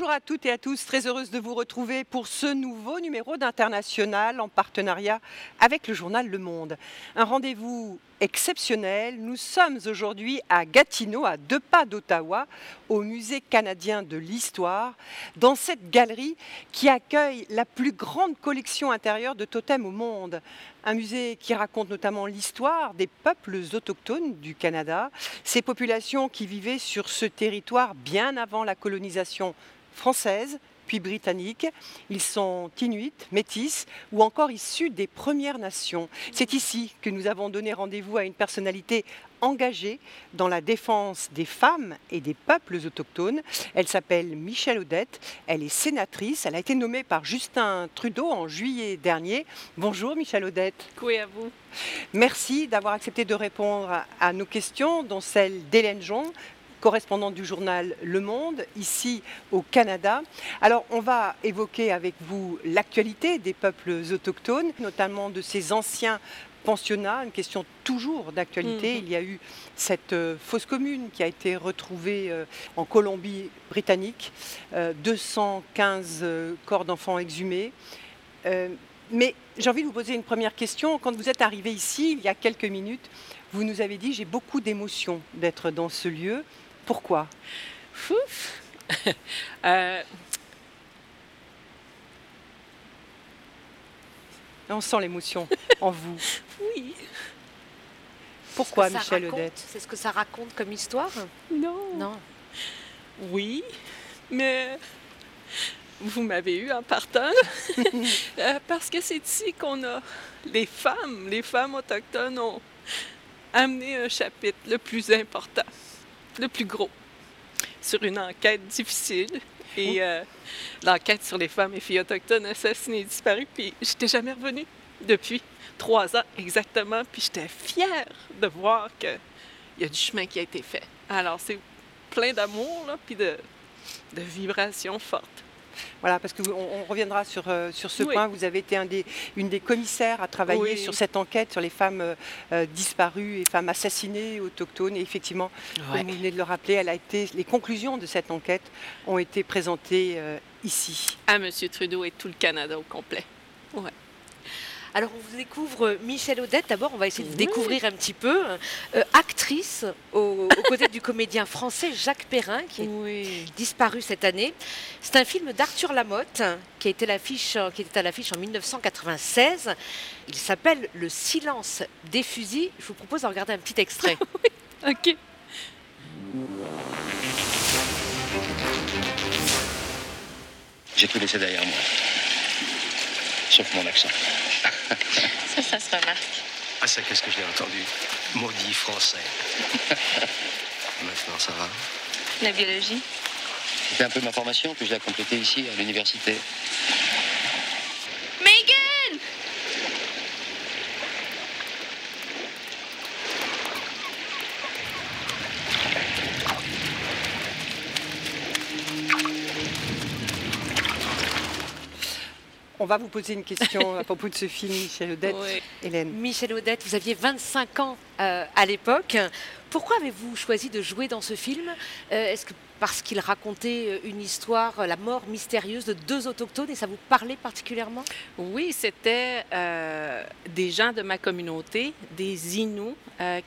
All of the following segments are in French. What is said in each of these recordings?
Bonjour à toutes et à tous, très heureuse de vous retrouver pour ce nouveau numéro d'International en partenariat avec le journal Le Monde. Un rendez-vous exceptionnel. Nous sommes aujourd'hui à Gatineau, à deux pas d'Ottawa, au Musée canadien de l'histoire, dans cette galerie qui accueille la plus grande collection intérieure de totems au monde. Un musée qui raconte notamment l'histoire des peuples autochtones du Canada, ces populations qui vivaient sur ce territoire bien avant la colonisation française, puis britanniques. Ils sont inuits, métis ou encore issus des Premières Nations. C'est ici que nous avons donné rendez-vous à une personnalité engagée dans la défense des femmes et des peuples autochtones. Elle s'appelle Michelle Odette, elle est sénatrice, elle a été nommée par Justin Trudeau en juillet dernier. Bonjour Michelle Odette. Oui, à vous. Merci d'avoir accepté de répondre à nos questions, dont celle d'Hélène Jon, correspondante du journal Le Monde, ici au Canada. Alors, on va évoquer avec vous l'actualité des peuples autochtones, notamment de ces anciens pensionnats, une question toujours d'actualité. Mhm. Il y a eu cette euh, fosse commune qui a été retrouvée euh, en Colombie-Britannique, 215 euh, corps d'enfants exhumés. mais j'ai envie de vous poser une première question. Quand vous êtes arrivé ici, il y a quelques minutes, vous nous avez dit j'ai beaucoup d'émotions d'être dans ce lieu. Pourquoi? Euh, On sent l'émotion en vous. Oui. Pourquoi, Michel Odette? C'est ce que ça raconte comme histoire? Non. Non. Oui, mais vous m'avez eu en partant. Euh, parce que c'est ici qu'on a les femmes, les femmes autochtones ont amené un chapitre le plus important le plus gros sur une enquête difficile. Et euh, l'enquête sur les femmes et filles autochtones assassinées et disparues. Puis j'étais jamais revenue depuis trois ans exactement. Puis j'étais fière de voir qu'il y a du chemin qui a été fait. Alors c'est plein d'amour, puis de, de vibrations fortes. Voilà, parce qu'on on reviendra sur, euh, sur ce point. Vous avez été un des, une des commissaires à travailler sur cette enquête sur les femmes euh, euh, disparues et femmes assassinées autochtones. Et effectivement, comme vous venez de le rappeler, elle a été, les conclusions de cette enquête ont été présentées ici. À M. Trudeau et tout le Canada au complet. Ouais. Alors on vous découvre Michel Odette. D'abord, on va essayer de découvrir un petit peu. Euh, actrice aux, côtés du comédien français Jacques Perrin, qui est disparu cette année. C'est un film d'Arthur Lamotte qui, a été qui était à l'affiche en 1996. Il s'appelle Le silence des fusils. Je vous propose de regarder un petit extrait. oui, ok. J'ai tout laissé derrière moi. Sauf mon accent. Ça, ça se remarque. Ah, ça, qu'est-ce que j'ai entendu? Maudit français. Maintenant, ça va? La biologie C'est un peu ma formation, que je l'ai complétée ici, à l'université. Va vous poser une question à propos de ce film, Michel Odette. Hélène. Michel Odette, vous aviez 25 ans euh, à l'époque. Pourquoi avez-vous choisi de jouer dans ce film? Euh, Est-ce que parce qu'il racontait euh, une histoire, la mort mystérieuse de deux autochtones, et ça vous parlait particulièrement? Oui, c'était des gens de ma communauté, des Inuits,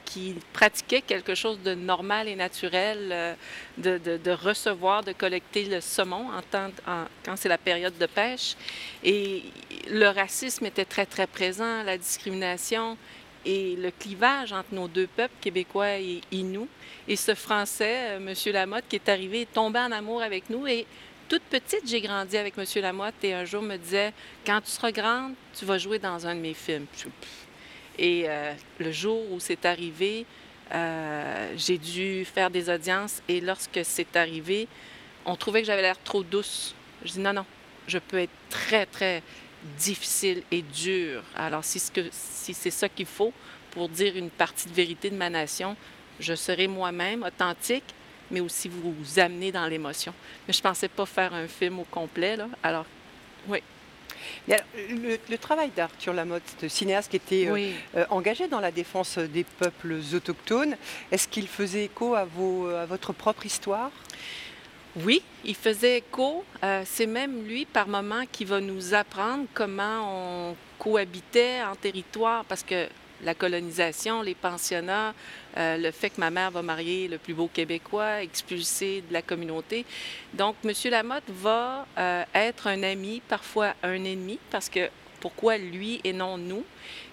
qui pratiquaient quelque chose de normal et naturel, de, recevoir, de collecter le saumon quand c'est la période de pêche. Et le racisme était très, très présent, la discrimination et le clivage entre nos deux peuples, québécois et Inuits. Et ce Français, euh, M. Lamotte, qui est arrivé, est tombé en amour avec nous. Et toute petite, j'ai grandi avec M. Lamotte et un jour me disait, quand tu seras grande, tu vas jouer dans un de mes films. Et euh, le jour où c'est arrivé, euh, j'ai dû faire des audiences et lorsque c'est arrivé, on trouvait que j'avais l'air trop douce. Je dis non, non, je peux être très, très difficile et dur. Alors, si c'est si ça qu'il faut pour dire une partie de vérité de ma nation, je serai moi-même authentique, mais aussi vous, amener dans l'émotion. Mais je ne pensais pas faire un film au complet, là. Alors, oui. le, travail d'Arthur Lamotte, ce cinéaste qui était euh, euh, engagé dans la défense des peuples autochtones, est-ce qu'il faisait écho à, vos, à votre propre histoire? Oui, il faisait écho. Euh, c'est même lui, par moment, qui va nous apprendre comment on cohabitait en territoire, parce que la colonisation, les pensionnats, euh, le fait que ma mère va marier le plus beau Québécois, expulsé de la communauté. Donc, M. Lamotte va euh, être un ami, parfois un ennemi, parce que pourquoi lui et non nous?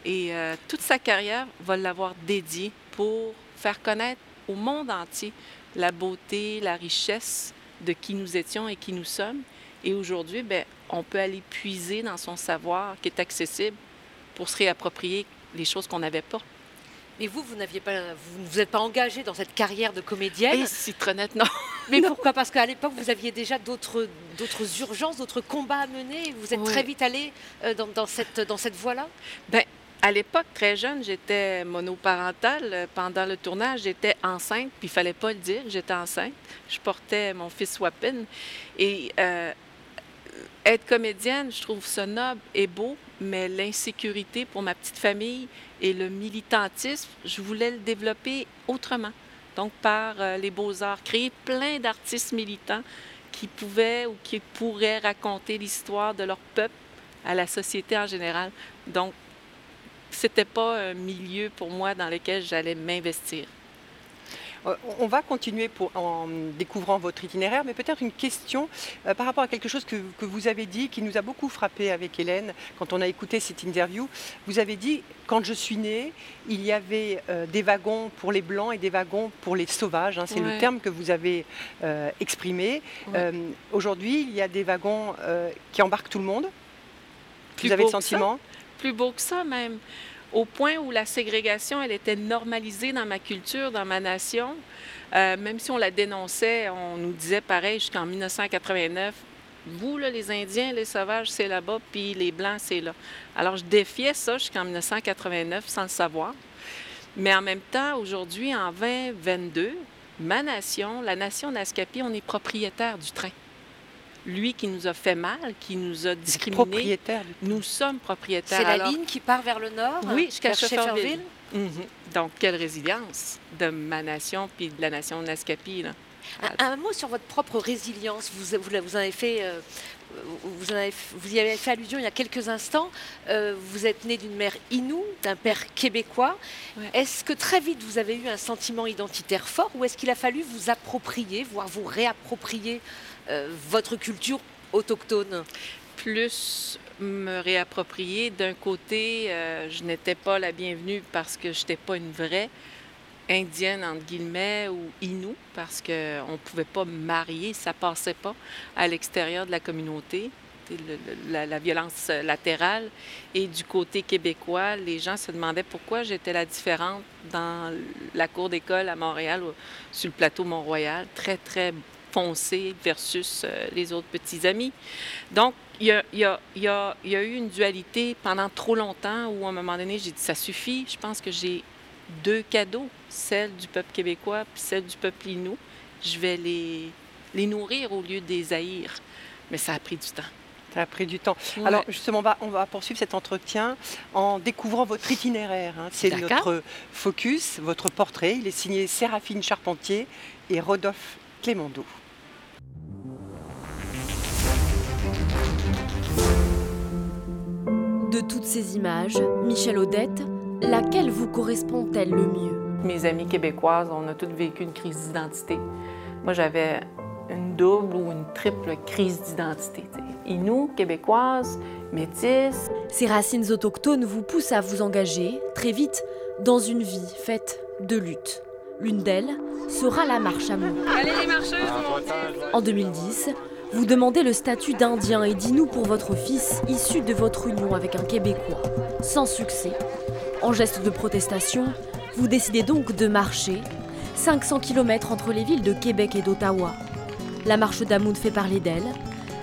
Et toute sa carrière va l'avoir dédié pour faire connaître au monde entier la beauté, la richesse de qui nous étions et qui nous sommes. Et aujourd'hui, ben, on peut aller puiser dans son savoir qui est accessible pour se réapproprier les choses qu'on n'avait pas. Mais vous, vous n'aviez pas, vous ne vous êtes pas engagé dans cette carrière de comédienne. Et citronnette, non. Mais pourquoi? Parce qu'à l'époque, vous aviez déjà d'autres, d'autres urgences, d'autres combats à mener. Vous êtes très vite allé euh, dans, dans, cette, dans cette voie-là? Ben, à l'époque, très jeune, j'étais monoparentale. Pendant le tournage, j'étais enceinte, puis il fallait pas le dire, j'étais enceinte. Je portais mon fils Wapin. Et euh, être comédienne, je trouve ça noble et beau, mais l'insécurité pour ma petite famille et le militantisme, je voulais le développer autrement. Donc, par euh, les beaux-arts, créer plein d'artistes militants qui pouvaient ou qui pourraient raconter l'histoire de leur peuple à la société en général. Donc, c'était pas un milieu pour moi dans lequel j'allais m'investir. Euh, on va continuer pour, en découvrant votre itinéraire, mais peut-être une question euh, par rapport à quelque chose que, vous avez dit, qui nous a beaucoup frappé avec Hélène quand on a écouté cette interview. Vous avez dit, quand je suis née, il y avait euh, des wagons pour les blancs et des wagons pour les sauvages. Hein. c'est le terme que vous avez exprimé. Aujourd'hui, il y a des wagons qui embarquent tout le monde. vous avez le sentiment? Plus beau que ça même au point où la ségrégation, elle était normalisée dans ma culture, dans ma nation. Euh, même si on la dénonçait, on nous disait pareil jusqu'en 1989, vous, là, les Indiens, les sauvages, c'est là-bas, puis les Blancs, c'est là. Alors, je défiais ça jusqu'en 1989 sans le savoir. Mais en même temps, aujourd'hui, en 2022, ma nation, la nation Nascapi, on est propriétaire du train lui qui nous a fait mal, qui nous a discriminés. Propriétaire. Nous sommes propriétaires. C'est la ligne qui part vers le nord Oui, jusqu'à Shefferville. Mhm. Donc, quelle résilience de ma nation puis de la nation Nascapi. Là. Un, mot sur votre propre résilience. Vous, vous, vous avez fait, euh, vous, avez, vous, y avez fait allusion il y a quelques instants. Euh, vous êtes né d'une mère inoue, d'un père québécois. Est-ce que très vite vous avez eu un sentiment identitaire fort ou est-ce qu'il a fallu vous approprier, voire vous réapproprier euh, votre culture autochtone? Plus me réapproprier. D'un côté, euh, je n'étais pas la bienvenue parce que je n'étais pas une vraie indienne, entre guillemets, ou inou, parce qu'on ne pouvait pas me marier, ça passait pas à l'extérieur de la communauté. la, violence latérale. Et du côté québécois, les gens se demandaient pourquoi j'étais la différente dans la cour d'école à Montréal, sur le plateau Mont-Royal, très, très foncé versus euh, les autres petits amis. Donc, il y, a, y a, y, a, y a, eu une dualité pendant trop longtemps où, à un moment donné, j'ai dit ça suffit. Je pense que j'ai deux cadeaux, celle du peuple québécois puis celle du peuple inou. Je vais les, les nourrir au lieu des haïr. Mais ça a pris du temps. Ça a pris du temps. Alors justement, on va, on va, poursuivre cet entretien en découvrant votre itinéraire. Hein. C'est notre focus, votre portrait. Il est signé Séraphine Charpentier et Rodolphe Clémendo. De toutes ces images, Michel Odette, laquelle vous correspond-elle le mieux? Mes amies québécoises, on a toutes vécu une crise d'identité. Moi, j'avais une double ou une triple crise d'identité. Inou, québécoise, métisse. Ces racines autochtones vous poussent à vous engager, très vite, dans une vie faite de lutte. L'une d'elles sera la marche à Allez les marcheuses, En 2010, vous demandez le statut d'Indien et d'Inou pour votre fils issu de votre union avec un Québécois. Sans succès. En geste de protestation, vous décidez donc de marcher 500 km entre les villes de Québec et d'Ottawa. La marche d'Amoun fait parler d'elle.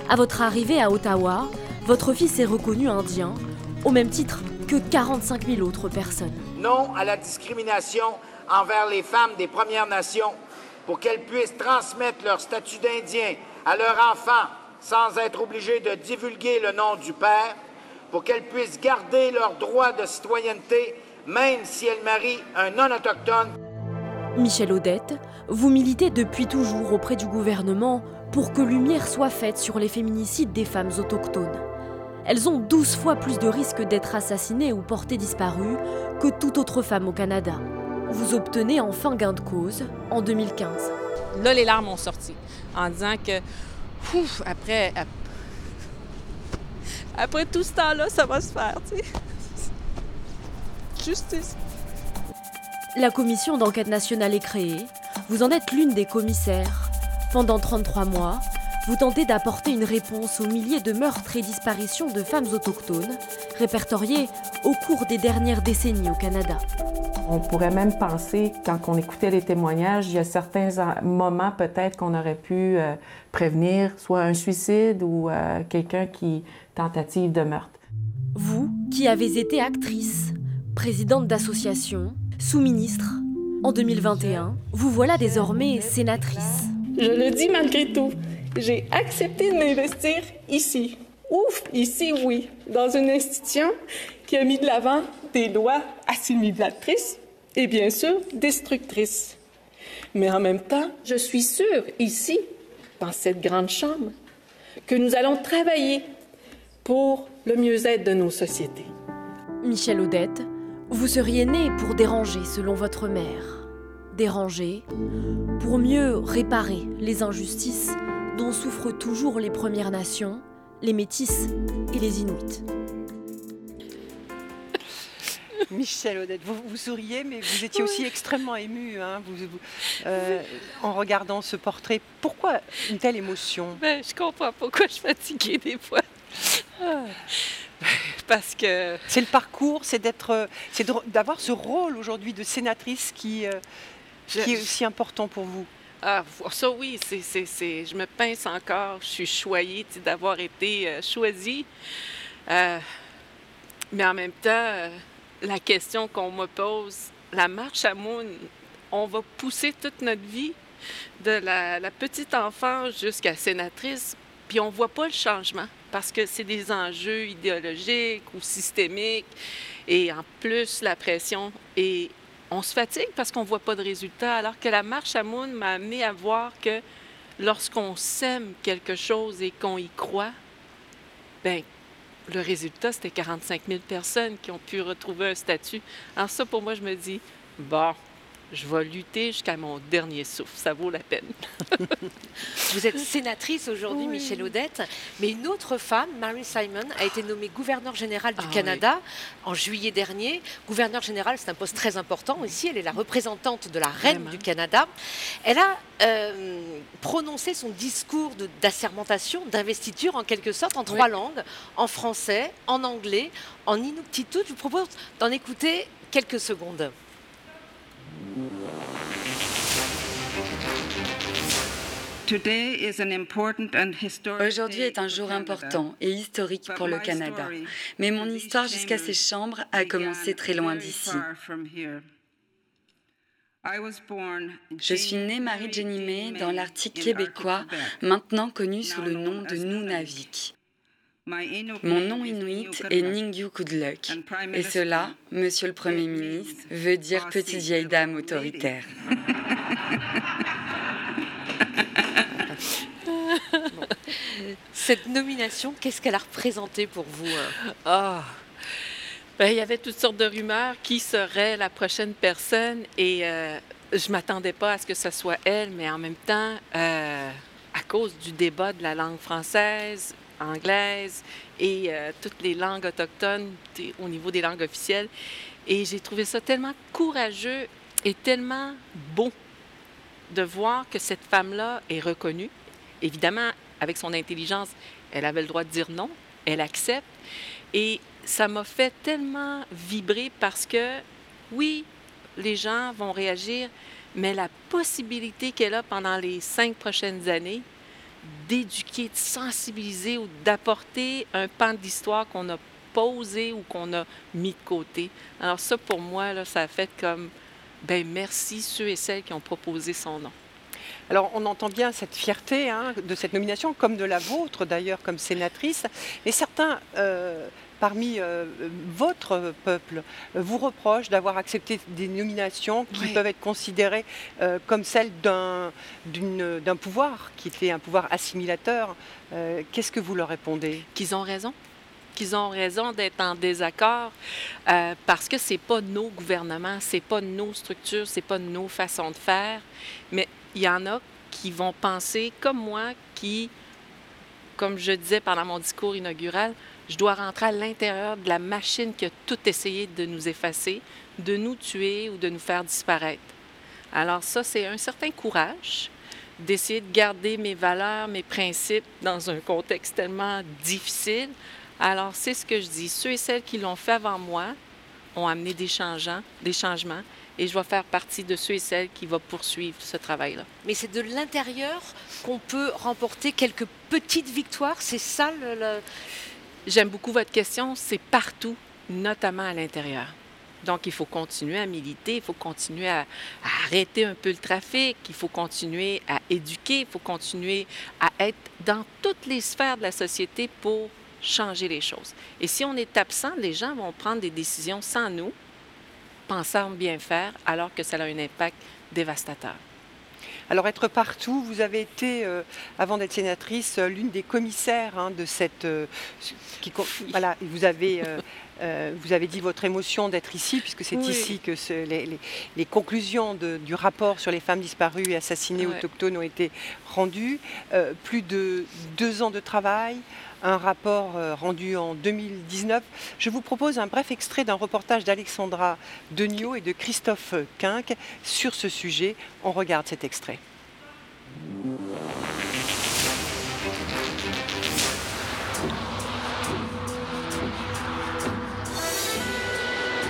À votre arrivée à Ottawa, votre fils est reconnu indien, au même titre que 45 000 autres personnes. Non à la discrimination envers les femmes des Premières Nations pour qu'elles puissent transmettre leur statut d'Indien à leurs enfants sans être obligés de divulguer le nom du père, pour qu'elles puissent garder leur droit de citoyenneté même si elles marient un non-autochtone. Michel Odette, vous militez depuis toujours auprès du gouvernement pour que lumière soit faite sur les féminicides des femmes autochtones. Elles ont 12 fois plus de risques d'être assassinées ou portées disparues que toute autre femme au Canada. Vous obtenez enfin gain de cause en 2015. Là, les larmes ont sorti en disant que, ouf, après, tout ce temps-là, ça va se faire. Justice. La commission d'enquête nationale est créée. Vous en êtes l'une des commissaires. Pendant 33 mois, vous tentez d'apporter une réponse aux milliers de meurtres et disparitions de femmes autochtones répertoriées au cours des dernières décennies au Canada. On pourrait même penser, quand on écoutait les témoignages, il y a certains moments peut-être qu'on aurait pu euh, prévenir soit un suicide ou euh, quelqu'un qui tentative de meurtre. Vous, qui avez été actrice, présidente d'association, sous-ministre, en 2021, vous voilà désormais sénatrice. Je le dis malgré tout, j'ai accepté de m'investir ici. Ouf, ici oui, dans une institution qui a mis de l'avant des lois assimilatrices et bien sûr destructrices. Mais en même temps, je suis sûre ici, dans cette grande chambre, que nous allons travailler pour le mieux-être de nos sociétés. Michel Odette, vous seriez né pour déranger selon votre mère. Déranger pour mieux réparer les injustices dont souffrent toujours les Premières Nations, les Métis et les Inuits. Michel Odette, vous, vous, souriez, mais vous étiez aussi extrêmement ému hein, euh, en regardant ce portrait. Pourquoi une telle émotion? Ben, Je comprends pourquoi je suis fatiguée des fois. Ah. Parce que c'est le parcours, c'est d'être, c'est d'avoir ce rôle aujourd'hui de sénatrice qui, euh, qui est aussi important pour vous. Ah, ça oui, c'est, c'est, je me pince encore. Je suis choyée d'avoir été euh, choisie. Euh, mais en même temps, la question qu'on me pose, la marche à Moon, on va pousser toute notre vie, de la, petite enfant jusqu'à sénatrice, puis on ne voit pas le changement parce que c'est des enjeux idéologiques ou systémiques et en plus la pression. Et on se fatigue parce qu'on ne voit pas de résultat, alors que la marche à Moon m'a amené à voir que lorsqu'on sème quelque chose et qu'on y croit, ben le résultat, c'était 45 000 personnes qui ont pu retrouver un statut. Alors ça, pour moi, je me dis, bon, je vais lutter jusqu'à mon dernier souffle. Ça vaut la peine. Vous êtes sénatrice aujourd'hui, Michel Odette, mais une autre femme, Mary Simon, a été nommée gouverneure générale du ah Canada en juillet dernier. Gouverneure générale, c'est un poste très important ici. Elle est la représentante de la reine du Canada. Elle a euh, prononcé son discours d'assermentation, d'investiture en quelque sorte, en trois langues, en français, en anglais, en inuktitut. Je vous propose d'en écouter quelques secondes. Aujourd'hui est un jour important et historique pour le Canada, mais mon histoire jusqu'à ces chambres a commencé très loin d'ici. Je suis née Marie Jenny May dans l'Arctique québécois, maintenant connu sous le nom de Nunavik. Mon nom inuit est Ningyu Kudluk, et cela, Monsieur le Premier ministre, veut dire petite vieille dame autoritaire. Cette nomination, qu'est-ce qu'elle a représenté pour vous Ah, ben, il y avait toutes sortes de rumeurs qui serait la prochaine personne et euh, je m'attendais pas à ce que ce soit elle, mais en même temps, euh, à cause du débat de la langue française, anglaise et euh, toutes les langues autochtones au niveau des langues officielles. Et j'ai trouvé ça tellement courageux et tellement beau de voir que cette femme-là est reconnue. Évidemment, avec son intelligence, elle avait le droit de dire non, elle accepte. Et ça m'a fait tellement vibrer parce que, oui, les gens vont réagir, mais la possibilité qu'elle a pendant les cinq prochaines années, d'éduquer, de sensibiliser ou d'apporter un pan d'histoire qu'on a posé ou qu'on a mis de côté. Alors ça, pour moi, là, ça a fait comme, ben merci ceux et celles qui ont proposé son nom. Alors on entend bien cette fierté hein, de cette nomination, comme de la vôtre d'ailleurs comme sénatrice, mais certains euh, parmi votre peuple vous reproche d'avoir accepté des nominations qui peuvent être considérées comme celles d'un pouvoir qui était un pouvoir assimilateur. Qu'est-ce que vous leur répondez? Qu'ils ont raison qu'ils ont raison d'être en désaccord euh, parce que c'est pas nos gouvernements, c'est pas nos structures, c'est pas nos façons de faire. Mais il y en a qui vont penser comme moi, qui, comme je disais pendant mon discours inaugural, je dois rentrer à l'intérieur de la machine qui a tout essayé de nous effacer, de nous tuer ou de nous faire disparaître. Alors ça, c'est un certain courage d'essayer de garder mes valeurs, mes principes dans un contexte tellement difficile, alors, c'est ce que je dis. Ceux et celles qui l'ont fait avant moi ont amené des changements, des changements et je vais faire partie de ceux et celles qui vont poursuivre ce travail-là. Mais c'est de l'intérieur qu'on peut remporter quelques petites victoires, c'est ça le... J'aime beaucoup votre question, c'est partout, notamment à l'intérieur. Donc, il faut continuer à militer, il faut continuer à, à, arrêter un peu le trafic, il faut continuer à éduquer, il faut continuer à être dans toutes les sphères de la société pour changer les choses. Et si on est absent, les gens vont prendre des décisions sans nous, pensant bien faire, alors que ça a un impact dévastateur. Alors être partout, vous avez été, euh, avant d'être sénatrice, euh, l'une des commissaires hein, de cette... Euh, qui, voilà, vous avez... vous avez dit votre émotion d'être ici, puisque c'est ici que les, conclusions du rapport sur les femmes disparues et assassinées autochtones ont été rendues. plus de deux ans de travail, un rapport euh, rendu en 2019. Je vous propose un bref extrait d'un reportage d'Alexandra Deniot et de Christophe Quinck sur ce sujet. On regarde cet extrait.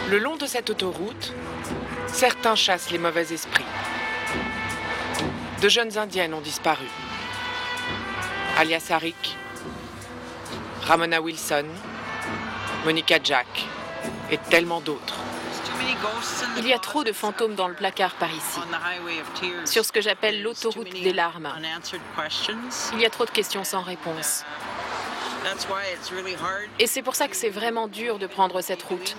Le long de cette autoroute, certains chassent les mauvais esprits. De jeunes indiennes ont disparu. Alias Arik, Ramona Wilson, Monica Jack et tellement d'autres. Il y a trop de fantômes dans le placard par ici, sur ce que j'appelle l'autoroute des larmes. Il y a trop de questions sans réponse. Et c'est pour ça que c'est vraiment dur de prendre cette route,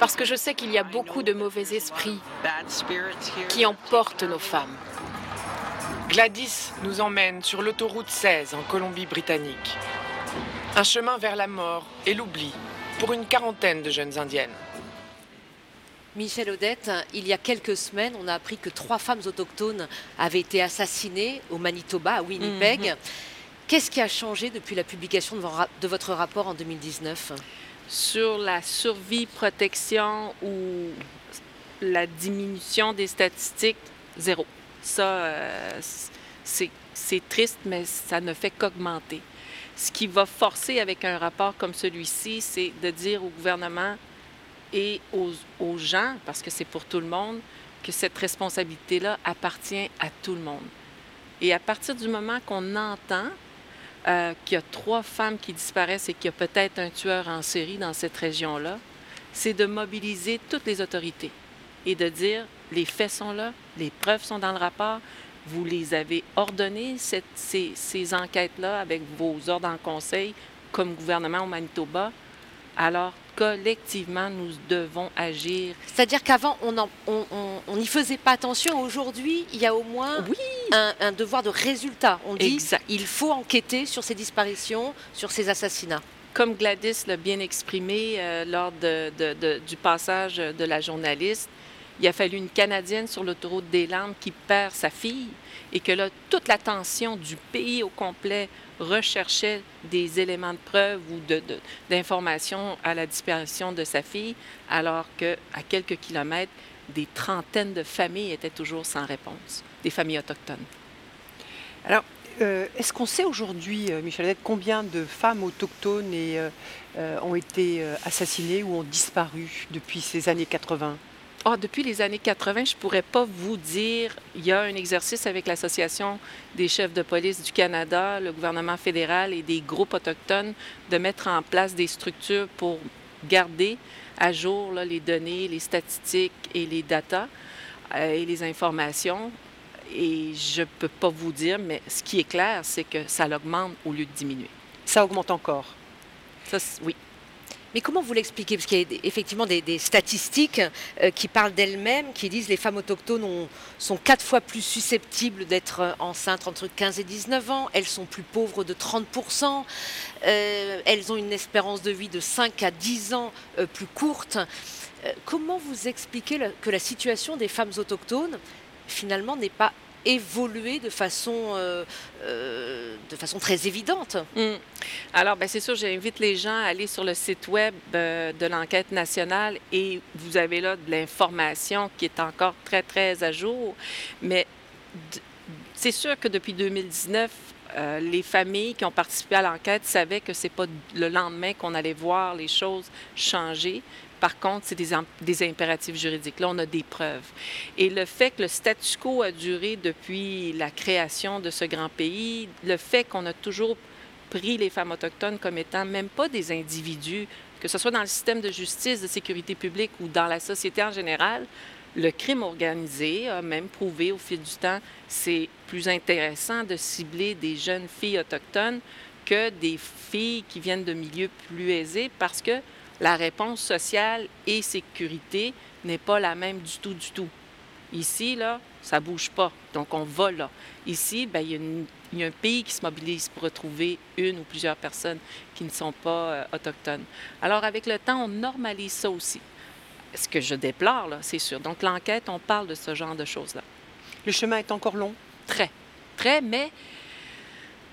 parce que je sais qu'il y a beaucoup de mauvais esprits qui emportent nos femmes. Gladys nous emmène sur l'autoroute 16 en Colombie-Britannique. Un chemin vers la mort et l'oubli pour une quarantaine de jeunes indiennes. Michel Odette, il y a quelques semaines, on a appris que trois femmes autochtones avaient été assassinées au Manitoba, à Winnipeg. Mhm. Qu'est-ce qui a changé depuis la publication de votre rapport en 2019 Sur la survie, protection ou la diminution des statistiques, zéro. Ça, euh, c'est triste, mais ça ne fait qu'augmenter. Ce qui va forcer avec un rapport comme celui-ci, c'est de dire au gouvernement et aux, gens, parce que c'est pour tout le monde, que cette responsabilité-là appartient à tout le monde. Et à partir du moment qu'on entend euh, qu'il y a trois femmes qui disparaissent et qu'il y a peut-être un tueur en série dans cette région-là, c'est de mobiliser toutes les autorités et de dire les faits sont là, les preuves sont dans le rapport, vous les avez ordonnées, ces, enquêtes-là, avec vos ordres en conseil, comme gouvernement au Manitoba? Alors, collectivement, nous devons agir. C'est-à-dire qu'avant, on n'y faisait pas attention. Aujourd'hui, il y a au moins un, devoir de résultat. On dit il faut enquêter sur ces disparitions, sur ces assassinats. Comme Gladys l'a bien exprimé euh, lors du passage de la journaliste, il a fallu une Canadienne sur l'autoroute des Landes qui perd sa fille et que là, toute l'attention du pays au complet recherchait des éléments de preuve ou d'informations à la disparition de sa fille, alors qu'à quelques kilomètres, des trentaines de familles étaient toujours sans réponse, des familles autochtones. Alors, euh, est-ce qu'on sait aujourd'hui, euh, combien de femmes autochtones euh, ont été assassinées ou ont disparu depuis ces années 80 ah, depuis les années 80, je ne pourrais pas vous dire. Il y a un exercice avec l'Association des chefs de police du Canada, le gouvernement fédéral et des groupes autochtones de mettre en place des structures pour garder à jour les données, les statistiques et les datas euh, et les informations. Et je ne peux pas vous dire, mais ce qui est clair, c'est que ça augmente au lieu de diminuer. Ça augmente encore? Ça, oui. Mais comment vous l'expliquez? Parce qu'il y a effectivement des, statistiques euh, qui parlent d'elles-mêmes, qui disent que les femmes autochtones sont quatre fois plus susceptibles d'être euh, enceintes entre 15 et 19 ans, elles sont plus pauvres de 30%, euh, elles ont une espérance de vie de 5 à 10 ans plus courte. comment vous expliquez que la situation des femmes autochtones, finalement, n'est pas évoluer de façon, euh, euh, de façon très évidente. Mm. Alors, ben, c'est sûr, j'invite les gens à aller sur le site web euh, de l'enquête nationale et vous avez là de l'information qui est encore très, très à jour. Mais c'est sûr que depuis 2019, les familles qui ont participé à l'enquête savaient que c'est pas le lendemain qu'on allait voir les choses changer. Par contre, c'est des, impératifs juridiques. Là, on a des preuves. Et le fait que le statu quo a duré depuis la création de ce grand pays, le fait qu'on a toujours pris les femmes autochtones comme étant même pas des individus, que ce soit dans le système de justice, de sécurité publique ou dans la société en général, le crime organisé a même prouvé au fil du temps c'est plus intéressant de cibler des jeunes filles autochtones que des filles qui viennent de milieux plus aisés parce que la réponse sociale et sécurité n'est pas la même du tout, du tout. Ici, là, ça bouge pas. Donc, on va là. Ici, ben, il, y a un pays qui se mobilise pour retrouver une ou plusieurs personnes qui ne sont pas euh, autochtones. Alors, avec le temps, on normalise ça aussi. Ce que je déplore, là, c'est sûr. Donc, l'enquête, on parle de ce genre de choses-là. Le chemin est encore long? Très. Très, mais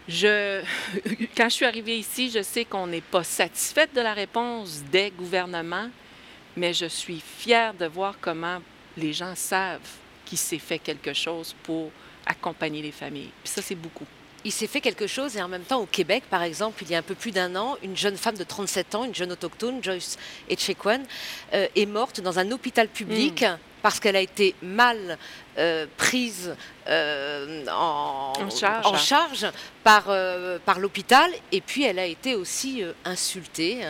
je, quand je suis arrivée ici, je sais qu'on n'est pas satisfaite de la réponse des gouvernements, mais je suis fière de voir comment les gens savent qu'il s'est fait quelque chose pour accompagner les familles. Puis ça, c'est beaucoup. Il s'est fait quelque chose et en même temps au Québec, par exemple, il y a un peu plus d'un an, une jeune femme de 37 ans, une jeune autochtone, Joyce Etchequan, euh, est morte dans un hôpital public hmm parce qu'elle a été mal euh, prise euh, en, charge, par, euh, par l'hôpital et puis elle a été aussi insultée.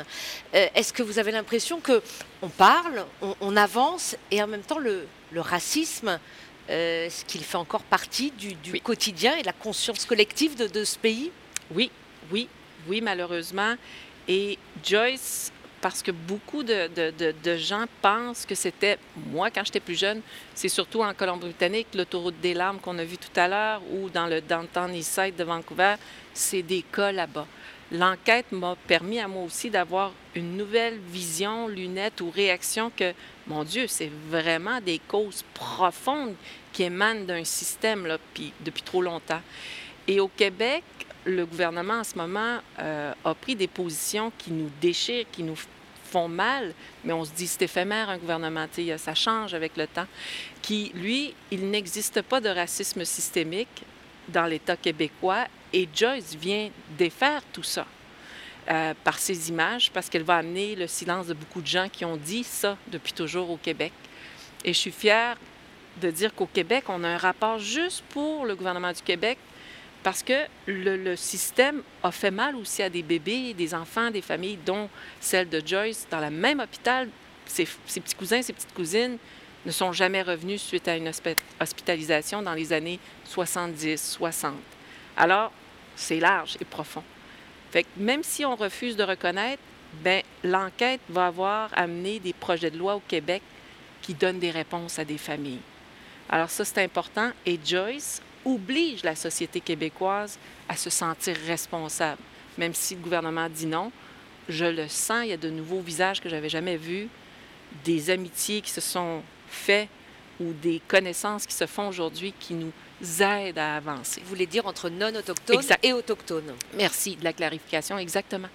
Est-ce que vous avez l'impression que on parle, on, avance et en même temps le, le racisme, ce qu'il fait encore partie du, quotidien et de la conscience collective de, de ce pays? Oui, oui, oui, malheureusement. Et Joyce parce que beaucoup de, gens pensent que c'était, moi quand j'étais plus jeune, c'est surtout en Colombie-Britannique, l'autoroute des larmes qu'on a vu tout à l'heure, ou dans le downtown East Side de Vancouver, c'est des cas là-bas. L'enquête m'a permis à moi aussi d'avoir une nouvelle vision, lunette ou réaction que, mon Dieu, c'est vraiment des causes profondes qui émanent d'un système là, depuis trop longtemps. Et au Québec, le gouvernement en ce moment euh, a pris des positions qui nous déchirent, qui nous font mal, mais on se dit c'est éphémère un gouvernement, ça change avec le temps, qui, lui, il n'existe pas de racisme systémique dans l'État québécois et Joyce vient défaire tout ça. Euh, par ses images, parce qu'elle va amener le silence de beaucoup de gens qui ont dit ça depuis toujours au Québec. Et je suis fière de dire qu'au Québec, on a un rapport juste pour le gouvernement du Québec parce que le, système a fait mal aussi à des bébés, des enfants, des familles, dont celle de Joyce, dans le même hôpital. Ses, petits cousins, ses petites cousines ne sont jamais revenus suite à une hospitalisation dans les années 70, 60. Alors, c'est large et profond. Fait même si on refuse de reconnaître, ben l'enquête va avoir amené des projets de loi au Québec qui donnent des réponses à des familles. Alors ça, c'est important. Et Joyce oblige la société québécoise à se sentir responsable. Même si le gouvernement dit non, je le sens, il y a de nouveaux visages que j'avais jamais vus, des amitiés qui se sont faites ou des connaissances qui se font aujourd'hui qui nous aident à avancer. Vous voulez dire entre non-autochtones et autochtones. Merci de la clarification, exactement.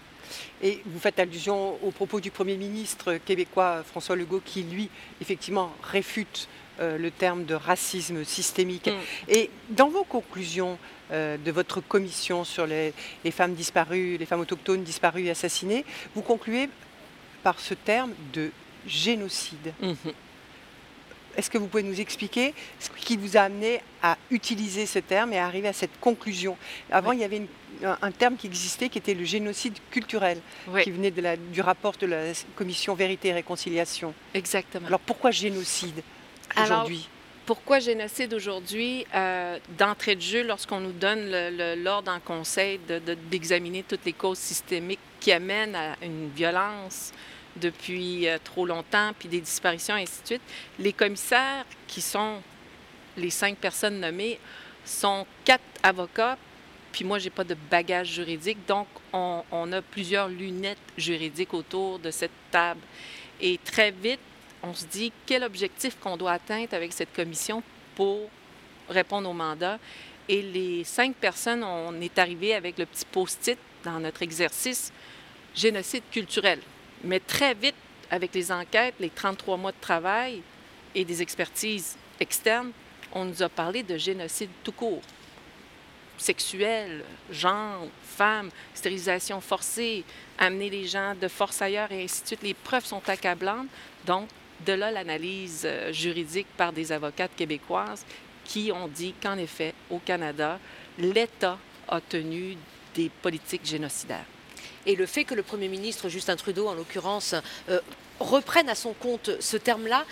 Et vous faites allusion aux propos du Premier ministre québécois François Legault qui, lui, effectivement, réfute euh, le terme de racisme systémique. Mm. Et dans vos conclusions euh, de votre commission sur les, femmes disparues, les femmes autochtones disparues et assassinées, vous concluez par ce terme de génocide. Mm-hmm. Est-ce que vous pouvez nous expliquer ce qui vous a amené à utiliser ce terme et à arriver à cette conclusion? Avant, il y avait un, terme qui existait qui était le génocide culturel, qui venait de la, du rapport de la commission Vérité et Réconciliation. Exactement. Alors pourquoi génocide? Aujourd'hui? pourquoi génocide aujourd'hui? Euh, d'entrée de jeu, lorsqu'on nous donne l'ordre en conseil d'examiner toutes les causes systémiques qui amènent à une violence depuis euh, trop longtemps, puis des disparitions, et ainsi de suite, les commissaires qui sont les cinq personnes nommées sont quatre avocats, puis moi, j'ai pas de bagage juridique, donc on, on a plusieurs lunettes juridiques autour de cette table. Et très vite, on se dit quel objectif qu'on doit atteindre avec cette commission pour répondre au mandat. Et les cinq personnes, on est arrivé avec le petit post-it dans notre exercice génocide culturel. Mais très vite, avec les enquêtes, les 33 mois de travail et des expertises externes, on nous a parlé de génocide tout court. Sexuel, genre, femme, stérilisation forcée, amener les gens de force ailleurs et ainsi de suite. Les preuves sont accablantes. Donc, de là l'analyse euh, juridique par des avocates québécoises qui ont dit qu'en effet, au Canada, l'État a tenu des politiques génocidaires. Et le fait que le Premier ministre Justin Trudeau, en l'occurrence, euh, reprenne à son compte ce terme-là,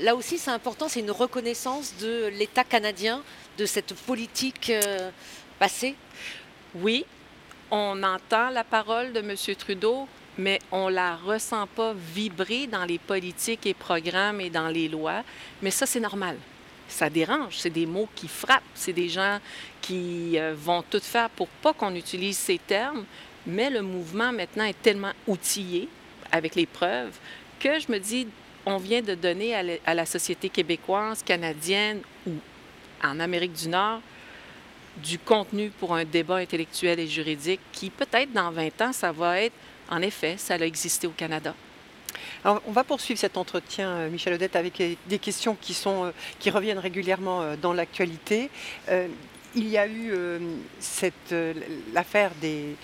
là aussi c'est important, c'est une reconnaissance de l'État canadien, de cette politique euh, passée Oui, on entend la parole de M. Trudeau, mais on la ressent pas vibrer dans les politiques et programmes et dans les lois. Mais ça, c'est normal. Ça dérange. C'est des mots qui frappent. C'est des gens qui euh, vont tout faire pour pas qu'on utilise ces termes. Mais le mouvement maintenant est tellement outillé avec les preuves que je me dis, on vient de donner à la société québécoise, canadienne ou en Amérique du Nord du contenu pour un débat intellectuel et juridique qui, peut-être dans 20 ans, ça va être en effet, ça a existé au Canada. On va poursuivre cet entretien, euh, Michel Odette, avec des questions qui, sont, euh, qui reviennent régulièrement euh, dans l'actualité il y a eu euh, cette, euh, l'affaire des.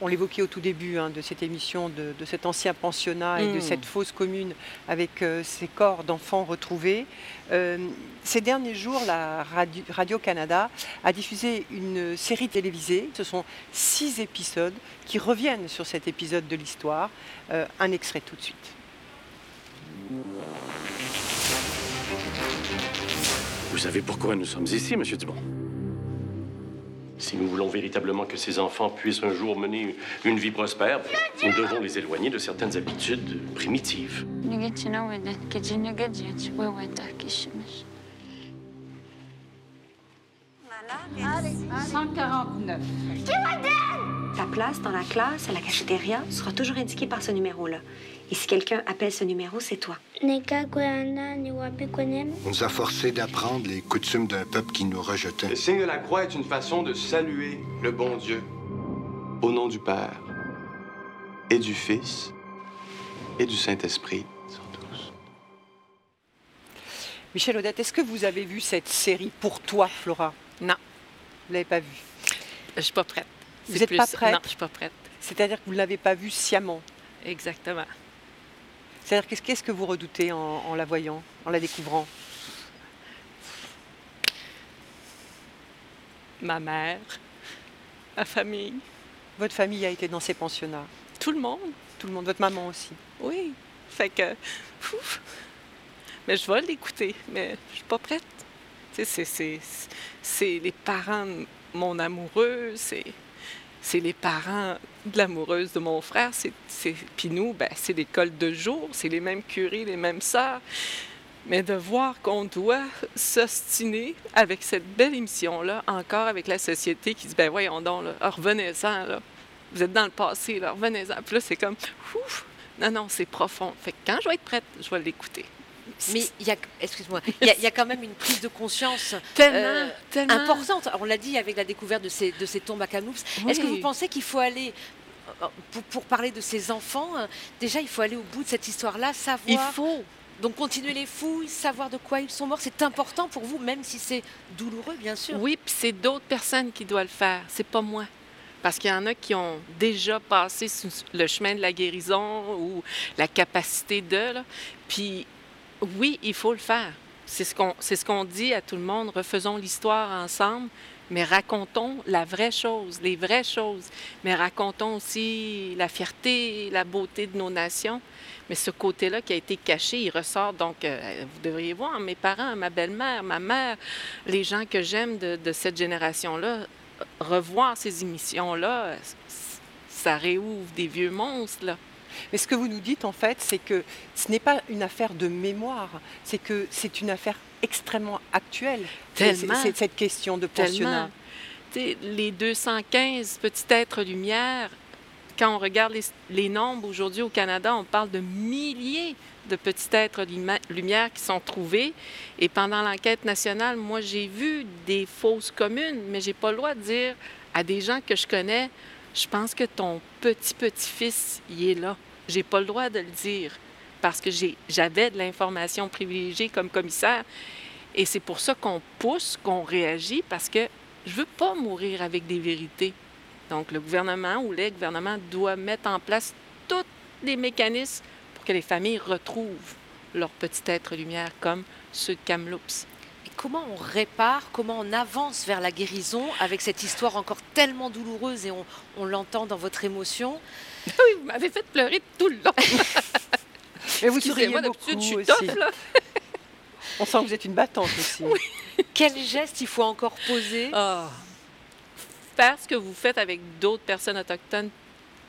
On, l'évoquait au tout début hein, de cette émission, de, cet ancien pensionnat et de hmm. cette fosse commune avec euh, ces corps d'enfants retrouvés. ces derniers jours, la Radio-Canada a diffusé une série télévisée. Ce sont six épisodes qui reviennent sur cet épisode de l'histoire. un extrait tout de suite. Vous savez pourquoi nous sommes ici, Monsieur Dumont si nous voulons véritablement que ces enfants puissent un jour mener une vie prospère, nous devons les éloigner de certaines habitudes primitives. 149. Ta place dans la classe, à la cafétéria, sera toujours indiquée par ce numéro-là. Et si quelqu'un appelle ce numéro, c'est toi. On nous a forcés d'apprendre les coutumes d'un peuple qui nous rejetait. Le signe de la croix est une façon de saluer le bon Dieu. Au nom du Père et du Fils et du Saint-Esprit. Michel Odette, est-ce que vous avez vu cette série pour toi, Flora? Non. Vous ne l'avez pas vue? Je suis pas prête. Vous n'êtes pas prête? Non, je suis pas prête. C'est-à-dire que vous ne l'avez pas vue sciemment? Exactement. C'est-à-dire qu'est-ce que vous redoutez en, la voyant, en la découvrant? Ma mère, ma famille. Votre famille a été dans ces pensionnats? Tout le monde. Tout le monde. Votre maman aussi? Oui. Fait que. Mais je vais l'écouter, mais je suis pas prête. C'est les parents de mon amoureux, c'est c'est les parents de l'amoureuse de mon frère. C'est, puis nous, ben, c'est l'école de jour, c'est les mêmes curés, les mêmes sœurs. Mais de voir qu'on doit s'ostiner avec cette belle émission-là, encore avec la société qui dit, ben voyons donc, là, revenez-en, là. Vous êtes dans le passé, là, revenez-en. Puis là, c'est comme, ouf, non, non, c'est profond. Fait quand je vais être prête, je vais l'écouter. Mais il y a, excuse-moi, il y, a quand même une prise de conscience euh, importante. On l'a dit avec la découverte de ces, de ces tombes à Kamloops. Est-ce que vous pensez qu'il faut aller euh, pour, parler de ces enfants, euh, déjà il faut aller au bout de cette histoire-là, savoir. Il faut. Donc continuer les fouilles, savoir de quoi ils sont morts, c'est important pour vous, même si c'est douloureux, bien sûr. Oui, puis c'est d'autres personnes qui doivent le faire, c'est pas moi. Parce qu'il y en a qui ont déjà passé le chemin de la guérison ou la capacité de. Là. Puis oui, il faut le faire. C'est ce qu'on dit à tout le monde, refaisons l'histoire ensemble, mais racontons la vraie chose, les vraies choses, mais racontons aussi la fierté, la beauté de nos nations. Mais ce côté-là qui a été caché, il ressort. Donc, euh, vous devriez voir, mes parents, ma belle-mère, ma mère, les gens que j'aime de, cette génération-là, revoir ces émissions-là, ça réouvre des vieux monstres. Mais ce que vous nous dites, en fait, c'est que ce n'est pas une affaire de mémoire, c'est que c'est une affaire extrêmement actuelle. Tellement. C'est cette question de pensionnat. Les 215 petits êtres lumière, quand on regarde les, les nombres aujourd'hui au Canada, on parle de milliers de petits êtres lumière qui sont trouvés. Et pendant l'enquête nationale, moi, j'ai vu des fausses communes, mais j'ai pas le droit de dire à des gens que je connais, je pense que ton petit-petit-fils, il est là. J'ai pas le droit de le dire parce que j'avais de l'information privilégiée comme commissaire. Et c'est pour ça qu'on pousse, qu'on réagit, parce que je veux pas mourir avec des vérités. Donc, le gouvernement ou les gouvernements doivent mettre en place tous les mécanismes pour que les familles retrouvent leur petit être lumière comme ceux de Kamloops comment on répare, comment on avance vers la guérison avec cette histoire encore tellement douloureuse et on, l'entend dans votre émotion? Oui, vous m'avez fait pleurer tout le long. Mais vous souriez beaucoup je suis aussi. on sent que vous êtes une battante aussi. Quel geste il faut encore poser? Oh. Faire ce que vous faites avec d'autres personnes autochtones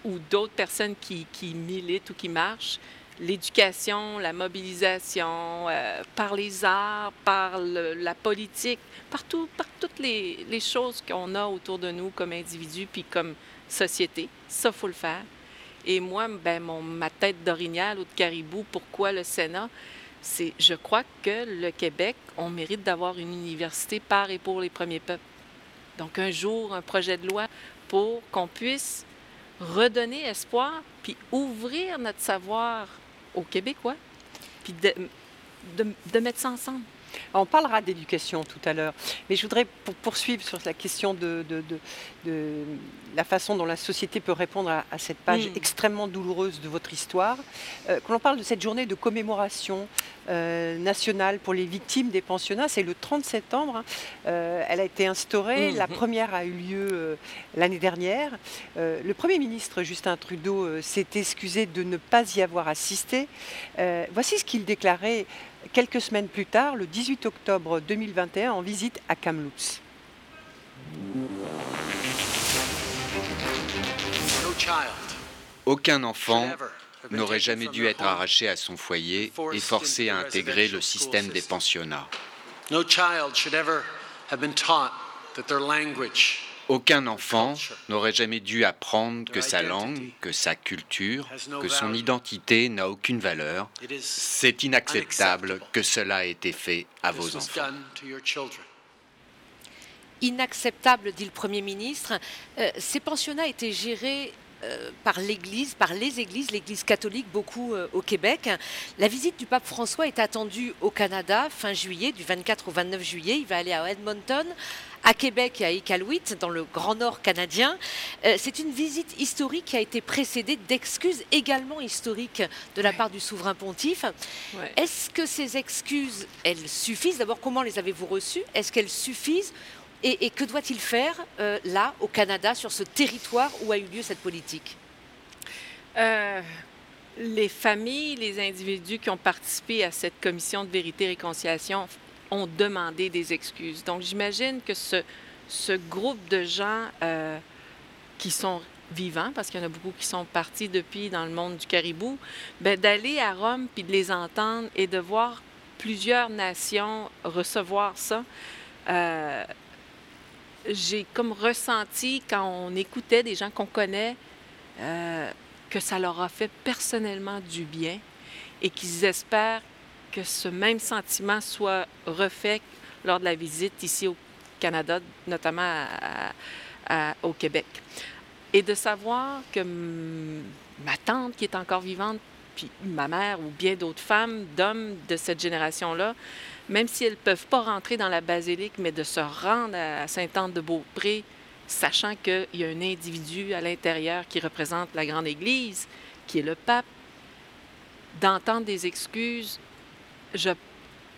ou d'autres personnes qui, qui militent ou qui marchent, l'éducation, la mobilisation, euh, par les arts, par la politique, par, par toutes les, les choses qu'on a autour de nous comme individus puis comme société. Ça, faut le faire. Et moi, ben, mon, ma tête d'orignal ou de caribou, pourquoi le Sénat? C'est, je crois que le Québec, on mérite d'avoir une université par et pour les premiers peuples. Donc, un jour, un projet de loi pour qu'on puisse redonner espoir, puis ouvrir notre savoir aux Québécois, puis de, de, mettre ça ensemble. On parlera d'éducation tout à l'heure, mais je voudrais poursuivre sur la question de, de, la façon dont la société peut répondre à, cette page mm. extrêmement douloureuse de votre histoire. Euh, quand on parle de cette journée de commémoration euh, nationale pour les victimes des pensionnats, c'est le 30 septembre. Hein. Euh, elle a été instaurée, mm. la première a eu lieu l'année dernière. le Premier ministre Justin Trudeau s'est excusé de ne pas y avoir assisté. voici ce qu'il déclarait quelques semaines plus tard, le 18 octobre 2021, en visite à Kamloops. Aucun enfant n'aurait jamais dû être arraché à son foyer et forcé à intégrer le système des pensionnats. Aucun enfant n'aurait jamais dû apprendre que sa langue, que sa culture, que son identité n'a aucune valeur. C'est inacceptable que cela ait été fait à vos enfants. Inacceptable, dit le Premier ministre. Euh, ces pensionnats étaient gérés par l'Église, par les Églises, l'Église catholique beaucoup euh, au Québec. La visite du pape François est attendue au Canada fin juillet, du 24 au 29 juillet. Il va aller à Edmonton, à Québec et à Iqaluit, dans le Grand Nord canadien. Euh, c'est une visite historique qui a été précédée d'excuses également historiques de la part du souverain pontife. Est-ce que ces excuses, elles suffisent? D'abord, comment les avez-vous reçues? Est-ce qu'elles suffisent et, que doit-il faire euh, là, au Canada, sur ce territoire où a eu lieu cette politique? Euh, Les familles, les individus qui ont participé à cette commission de vérité et réconciliation ont demandé des excuses. Donc j'imagine que ce, groupe de gens euh, qui sont vivants, parce qu'il y en a beaucoup qui sont partis depuis dans le monde du caribou, ben, d'aller à Rome puis de les entendre et de voir plusieurs nations recevoir ça j'ai comme ressenti quand on écoutait des gens qu'on connaît euh, que ça leur a fait personnellement du bien et qu'ils espèrent que ce même sentiment soit refait lors de la visite ici au Canada, notamment au Québec. Et de savoir que ma tante qui est encore vivante, puis ma mère ou bien d'autres femmes, d'hommes de cette génération-là, même si elles ne peuvent pas rentrer dans la basilique, mais de se rendre à Sainte-Anne-de-Beaupré, sachant qu'il y a un individu à l'intérieur qui représente la grande Église, qui est le pape, d'entendre des excuses, je,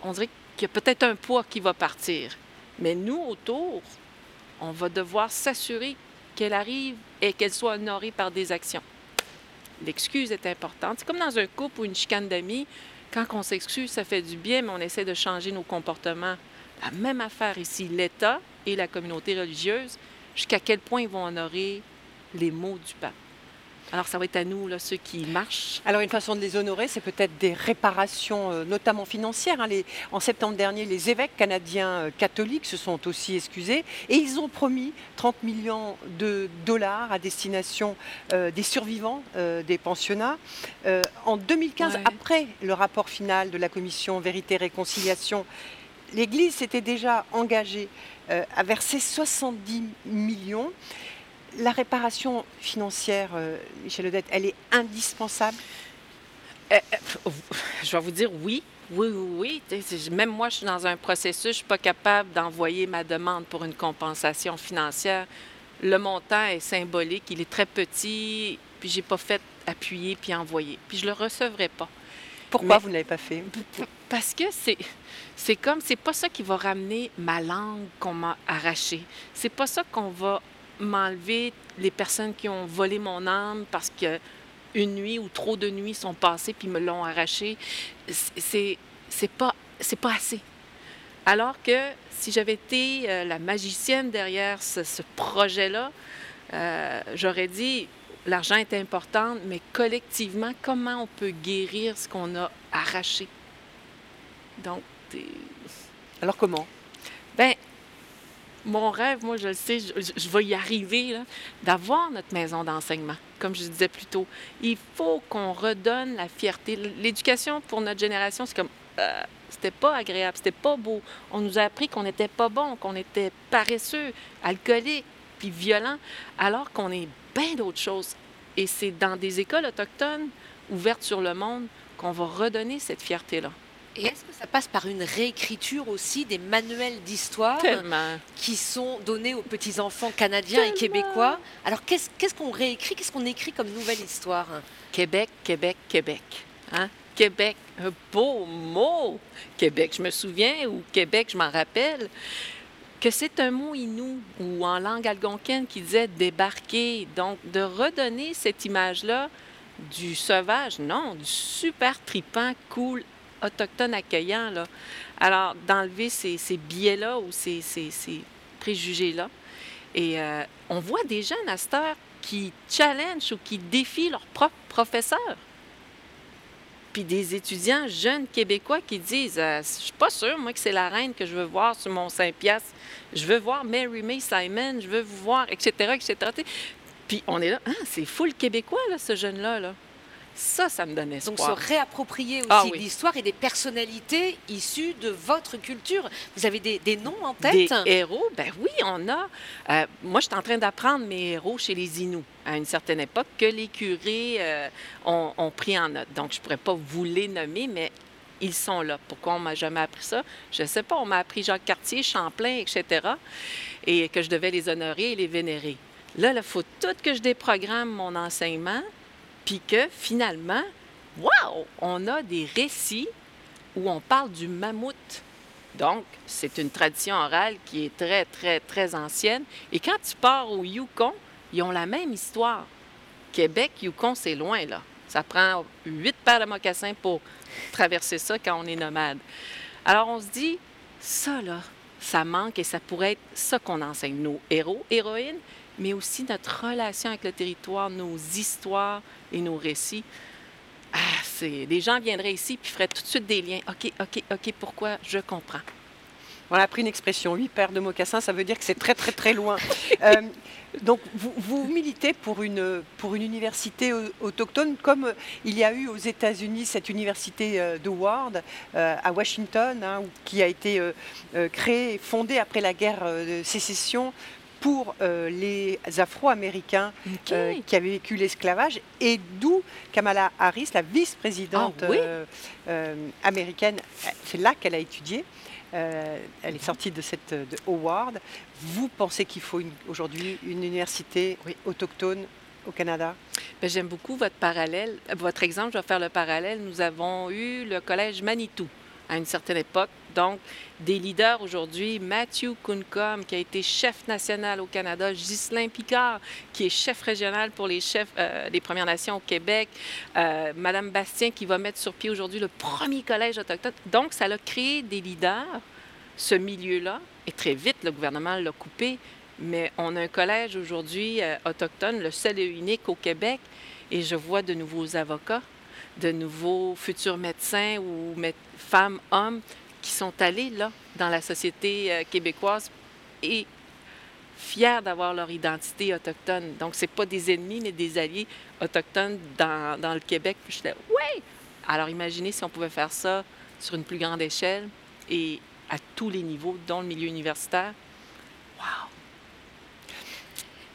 on dirait qu'il y a peut-être un poids qui va partir. Mais nous, autour, on va devoir s'assurer qu'elle arrive et qu'elle soit honorée par des actions. L'excuse est importante. C'est comme dans un couple ou une chicane d'amis. Quand on s'excuse, ça fait du bien, mais on essaie de changer nos comportements. La même affaire ici, l'État et la communauté religieuse, jusqu'à quel point ils vont honorer les mots du pape. Alors, ça va être à nous, là, ceux qui marchent. Alors, une façon de les honorer, c'est peut-être des réparations, euh, notamment financières. Hein. en septembre dernier, les évêques canadiens euh, catholiques se sont aussi excusés et ils ont promis 30 millions de dollars à destination euh, des survivants des pensionnats. en 2015, après le rapport final de la commission Vérité-Réconciliation, l'Église s'était déjà engagée à verser 70 millions la réparation financière, euh, Michel Odette, elle est indispensable? Euh, euh, Je vais vous dire oui. Oui, oui, oui. Même moi, je suis dans un processus, je ne suis pas capable d'envoyer ma demande pour une compensation financière. Le montant est symbolique, il est très petit, puis j'ai pas fait appuyer puis envoyer. Puis je le recevrai pas. Pourquoi vous ne l'avez pas fait? Parce que c'est c'est comme c'est pas ça qui va ramener ma langue qu'on m'a arrachée. C'est pas ça qu'on va m'enlever les personnes qui ont volé mon âme parce que une nuit ou trop de nuits sont passées puis me l'ont arraché, c'est c'est pas c'est pas assez. Alors que si j'avais été euh, la magicienne derrière ce, projet-là, euh, j'aurais dit l'argent est important, mais collectivement, comment on peut guérir ce qu'on a arraché? Donc, alors comment? Ben, mon rêve, moi, je le sais, je, vais y arriver, d'avoir notre maison d'enseignement, comme je disais plus tôt. Il faut qu'on redonne la fierté. L'éducation pour notre génération, c'est comme, euh, c'était pas agréable, c'était pas beau. On nous a appris qu'on n'était pas bon, qu'on était paresseux, alcoolique, puis violent, alors qu'on est bien d'autres choses. Et c'est dans des écoles autochtones ouvertes sur le monde qu'on va redonner cette fierté-là. Et est-ce que ça passe par une réécriture aussi des manuels d'histoire qui sont donnés aux petits-enfants canadiens et québécois Alors qu'est-ce qu'on réécrit Qu'est-ce qu'on écrit comme nouvelle histoire Québec, Québec, Québec. Hein? Québec, un beau mot. Québec, je me souviens, ou Québec, je m'en rappelle, que c'est un mot inou ou en langue algonquine qui disait débarquer. Donc, de redonner cette image-là du sauvage, non, du super tripant, cool, autochtone accueillant. Là. Alors, d'enlever ces, biais-là ou ces, préjugés-là. Et euh, on voit des jeunes à cette heure qui challenge ou qui défient leurs propres professeurs. Puis des étudiants jeunes québécois qui disent euh, Je suis pas sûr, moi, que c'est la reine que je veux voir sur mon Saint-Piastre. Je veux voir Mary May Simon, je veux vous voir, etc., etc. Puis on est là, ah, c'est full québécois, là, ce jeune-là. Là. Ça, ça me donne espoir. Donc se réapproprier ah aussi l'histoire et des personnalités issues de votre culture. Vous avez des, noms en tête? Des héros? Ben oui, on a. Euh, moi, je suis en train d'apprendre mes héros chez les Inuits à une certaine époque que les curés euh, ont, pris en note. Donc, je ne pourrais pas vous les nommer, mais ils sont là. Pourquoi on m'a jamais appris ça? Je ne sais pas. On m'a appris Jacques Cartier, Champlain, etc. Et que je devais les honorer et les vénérer. Là, il faut tout que je déprogramme mon enseignement puis que finalement, wow, on a des récits où on parle du mammouth. Donc, c'est une tradition orale qui est très, très, très ancienne. Et quand tu pars au Yukon, ils ont la même histoire. Québec, Yukon, c'est loin, là. Ça prend huit paires de mocassins pour traverser ça quand on est nomade. Alors, on se dit, ça, là, ça manque et ça pourrait être ça qu'on enseigne, nos héros, héroïnes, mais aussi notre relation avec le territoire, nos histoires et nos récits. Ah, c'est... Les gens viendraient ici puis feraient tout de suite des liens. OK, OK, OK, pourquoi? Je comprends. On a pris une expression, huit paires de mocassins, ça veut dire que c'est très, très, très loin. Euh, donc, vous, vous, militez pour une, pour une université autochtone, comme il y a eu aux États-Unis cette université euh, de Ward euh, à Washington, hein, qui a été créée, fondée après la guerre de sécession pour euh, les Afro-Américains euh, qui avaient vécu l'esclavage, et d'où Kamala Harris, la vice-présidente ah euh, américaine, c'est là qu'elle a étudié. elle est sortie de cette de Howard. Vous pensez qu'il faut aujourd'hui une université autochtone au Canada? Ben, j'aime beaucoup votre parallèle. Votre exemple, je vais faire le parallèle. Nous avons eu le collège Manitou à une certaine époque Donc, des leaders aujourd'hui, Matthew Kuncom, qui a été chef national au Canada, Ghislain Picard, qui est chef régional pour les chefs euh, des Premières Nations au Québec, euh, Madame Bastien, qui va mettre sur pied aujourd'hui le premier collège autochtone. Donc, ça a créé des leaders, ce milieu-là, et très vite, le gouvernement l'a coupé, mais on a un collège aujourd'hui euh, autochtone, le seul et unique au Québec, et je vois de nouveaux avocats, de nouveaux futurs médecins ou femmes, hommes qui sont allés là dans la société euh, québécoise et fiers d'avoir leur identité autochtone. Donc, ce pas des ennemis, mais des alliés autochtones dans, dans le Québec. Puis je disais, ouais! Alors, imaginez si on pouvait faire ça sur une plus grande échelle et à tous les niveaux, dont le milieu universitaire. Wow!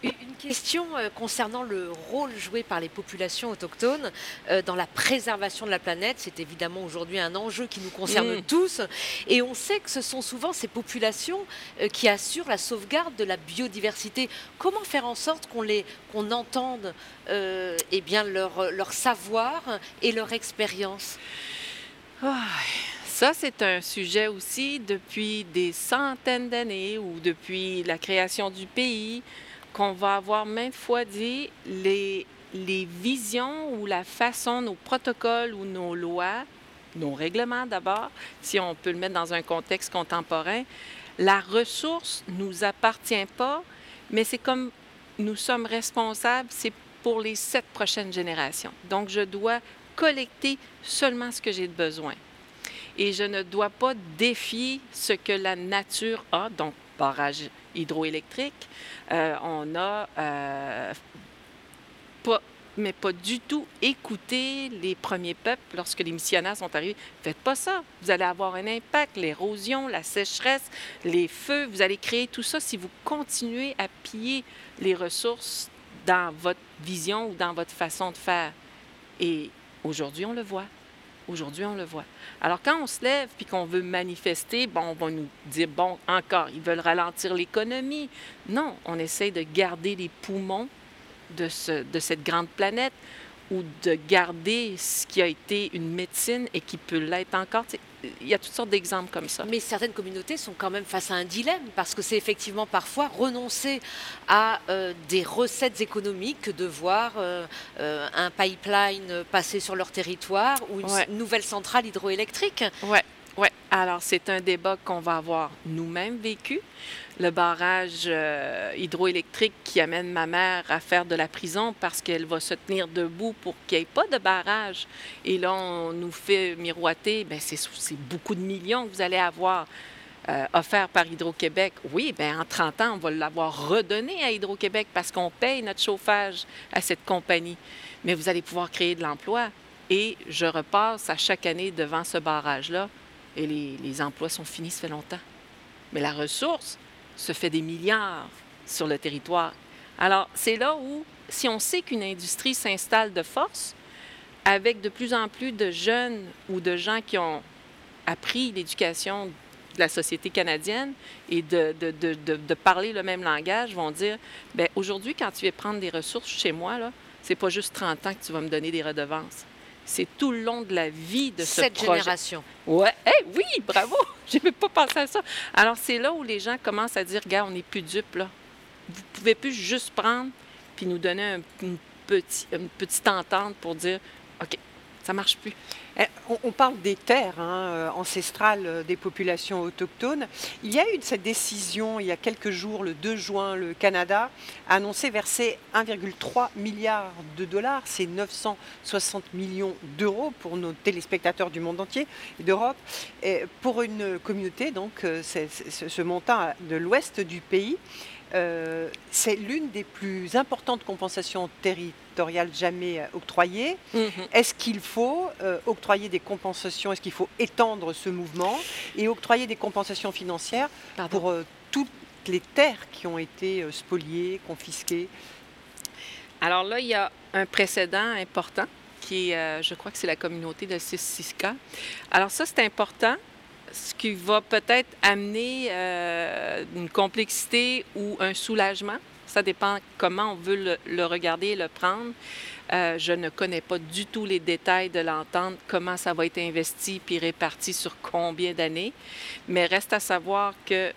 Une question euh, concernant le rôle joué par les populations autochtones euh, dans la préservation de la planète. C'est évidemment aujourd'hui un enjeu qui nous concerne mm. tous. Et on sait que ce sont souvent ces populations euh, qui assurent la sauvegarde de la biodiversité. Comment faire en sorte qu'on qu'on entende eh bien leur, leur savoir et leur expérience? Ah, ça, c'est un sujet aussi depuis des centaines d'années ou depuis la création du pays qu'on va avoir maintes fois dit les, les visions ou la façon, nos protocoles ou nos lois, nos règlements d'abord, si on peut le mettre dans un contexte contemporain, la ressource nous appartient pas, mais c'est comme nous sommes responsables, c'est pour les sept prochaines générations. Donc, je dois collecter seulement ce que j'ai besoin. Et je ne dois pas défier ce que la nature a, donc barrage hydroélectrique. Euh, on a euh, pas, mais pas du tout écouté les premiers peuples lorsque les missionnaires sont arrivés. Faites pas ça. Vous allez avoir un impact, l'érosion, la sécheresse, les feux. Vous allez créer tout ça si vous continuez à piller les ressources dans votre vision ou dans votre façon de faire. Et aujourd'hui, on le voit. Aujourd'hui, on le voit. Alors, quand on se lève puis qu'on veut manifester, bon, on va nous dire, bon, encore, ils veulent ralentir l'économie. Non, on essaie de garder les poumons de, ce, de cette grande planète ou de garder ce qui a été une médecine et qui peut l'être encore. il y a toutes sortes d'exemples comme ça. Mais certaines communautés sont quand même face à un dilemme, parce que c'est effectivement parfois renoncer à euh, des recettes économiques que de voir euh, euh, un pipeline passer sur leur territoire ou une nouvelle centrale hydroélectrique. Ouais. Oui, alors c'est un débat qu'on va avoir nous-mêmes vécu. Le barrage euh, hydroélectrique qui amène ma mère à faire de la prison parce qu'elle va se tenir debout pour qu'il n'y ait pas de barrage. Et là, on nous fait miroiter, ben c'est beaucoup de millions que vous allez avoir. Euh, offert par Hydro-Québec, oui, bien, en 30 ans, on va l'avoir redonné à Hydro-Québec parce qu'on paye notre chauffage à cette compagnie. Mais vous allez pouvoir créer de l'emploi. Et je repasse à chaque année devant ce barrage-là et les, emplois sont finis, ça fait longtemps. Mais la ressource se fait des milliards sur le territoire. Alors, c'est là où, si on sait qu'une industrie s'installe de force, avec de plus en plus de jeunes ou de gens qui ont appris l'éducation de la société canadienne et de, parler le même langage, vont dire, bien, aujourd'hui, quand tu viens prendre des ressources chez moi, là, c'est pas juste 30 ans que tu vas me donner des redevances c'est tout le long de la vie de ce Cette génération. Ouais, eh oui, bravo. Je n'avais pas pensé à ça. Alors c'est là où les gens commencent à dire, regarde, on n'est plus dupes là. Vous pouvez plus juste prendre puis nous donner une, une petite entente pour dire, ok, ça marche plus. Eh, on, parle des terres hein, euh, ancestrales euh, des populations autochtones. Il y a eu cette décision il y a quelques jours, le 2 juin, le Canada a annoncé verser 1,3 milliard de dollars, c'est 960 millions d'euros pour nos téléspectateurs du monde entier et d'Europe, pour une communauté, donc euh, ce montant de l'ouest du pays. C'est l'une des plus importantes compensations territoriales jamais euh, octroyées. Mhm. Est-ce qu'il faut euh, octroyer des compensations? Est-ce qu'il faut étendre ce mouvement et octroyer des compensations financières pour toutes les terres qui ont été spoliées, confisquées? Alors là, il y a un précédent important qui est, je crois que c'est la communauté de Sissiska. Alors ça, c'est important ce qui va peut-être amener euh, une complexité ou un soulagement. Ça dépend comment on veut le, regarder et le prendre. Euh, je ne connais pas du tout les détails de l'entente, comment ça va être investi puis réparti sur combien d'années. Mais reste à savoir que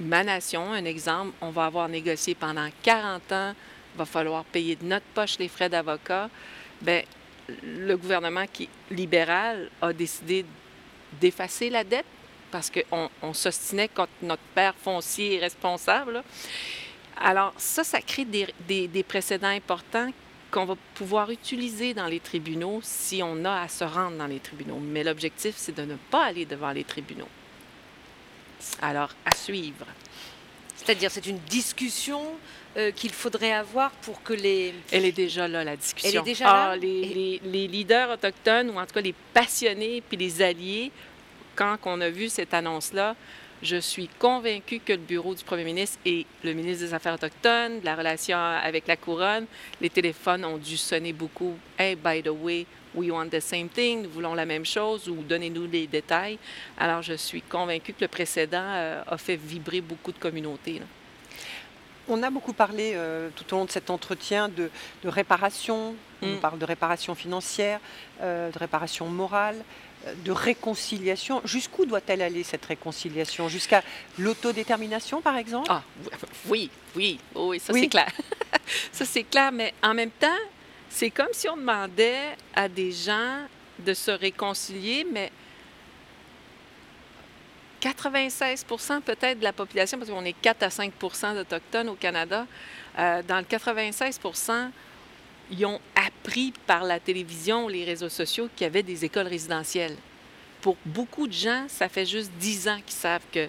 ma nation, un exemple, on va avoir négocié pendant 40 ans, va falloir payer de notre poche les frais d'avocat. Bien, le gouvernement qui libéral a décidé d'effacer la dette parce qu'on on, s'ostinait contre notre père foncier responsable. Alors ça, ça crée des, précédents importants qu'on va pouvoir utiliser dans les tribunaux si on a à se rendre dans les tribunaux. Mais l'objectif, c'est de ne pas aller devant les tribunaux. Alors, à suivre. C'est-à-dire, c'est une discussion euh, qu'il faudrait avoir pour que les... Elle est déjà là, la discussion. Elle est déjà là? Ah, les, les, leaders autochtones, ou en tout cas les passionnés, puis les alliés, quand on a vu cette annonce-là, je suis convaincue que le bureau du premier ministre et le ministre des Affaires autochtones, la relation avec la couronne, les téléphones ont dû sonner beaucoup. Hey, by the way, we want the same thing, nous voulons la même chose ou donnez-nous les détails. Alors, je suis convaincue que le précédent euh, a fait vibrer beaucoup de communautés. On a beaucoup parlé euh, tout au long de cet entretien de, réparation. On mm. parle de réparation financière, euh, de réparation morale de réconciliation. Jusqu'où doit-elle aller cette réconciliation? Jusqu'à l'autodétermination, par exemple? Ah, oui, oui, oui, ça c'est clair. ça c'est clair, mais en même temps, c'est comme si on demandait à des gens de se réconcilier, mais 96% peut-être de la population, parce qu'on est 4 à 5% d'Autochtones au Canada, euh, dans le 96 ils ont appris par la télévision, les réseaux sociaux, qu'il y avait des écoles résidentielles. Pour beaucoup de gens, ça fait juste 10 ans qu'ils savent que,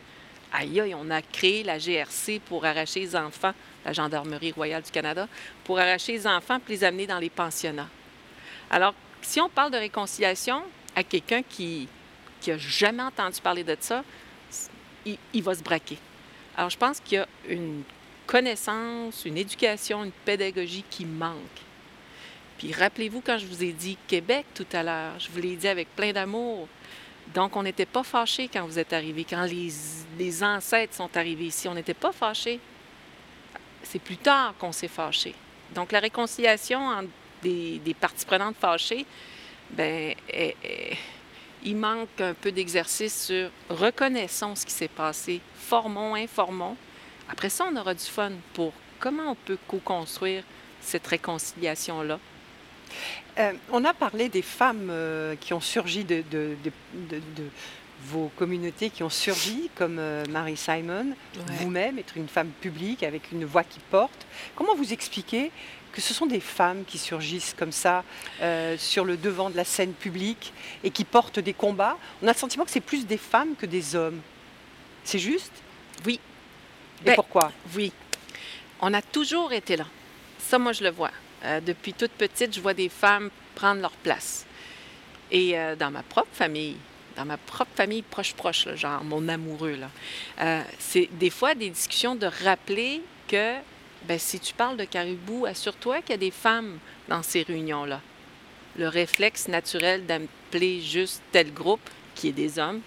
aïe, aïe, on a créé la GRC pour arracher les enfants, la Gendarmerie royale du Canada, pour arracher les enfants et les amener dans les pensionnats. Alors, si on parle de réconciliation à quelqu'un qui n'a jamais entendu parler de ça, il va se braquer. Alors, je pense qu'il y a une connaissance, une éducation, une pédagogie qui manque. Puis rappelez-vous quand je vous ai dit Québec tout à l'heure, je vous l'ai dit avec plein d'amour. Donc, on n'était pas fâchés quand vous êtes arrivés, quand les, ancêtres sont arrivés ici. On n'était pas fâchés. C'est plus tard qu'on s'est fâchés. Donc, la réconciliation entre des, parties prenantes fâchées, ben, il manque un peu d'exercice sur reconnaissons ce qui s'est passé, formons, informons. Après ça, on aura du fun pour comment on peut co-construire cette réconciliation-là euh, on a parlé des femmes euh, qui ont surgi de, vos communautés qui ont surgi, comme euh, Marie Simon, vous-même, être une femme publique avec une voix qui porte. Comment vous expliquez que ce sont des femmes qui surgissent comme ça sur le devant de la scène publique et qui portent des combats? On a le sentiment que c'est plus des femmes que des hommes. C'est juste? Oui. Et ben, pourquoi? Oui. On a toujours été là. Ça, moi, je le vois. Euh, depuis toute petite, je vois des femmes prendre leur place. Et euh, dans ma propre famille, dans ma propre famille proche-proche, genre mon amoureux, euh, c'est des fois des discussions de rappeler que ben, si tu parles de caribou, assure-toi qu'il y a des femmes dans ces réunions-là. Le réflexe naturel d'appeler juste tel groupe, qui est des hommes,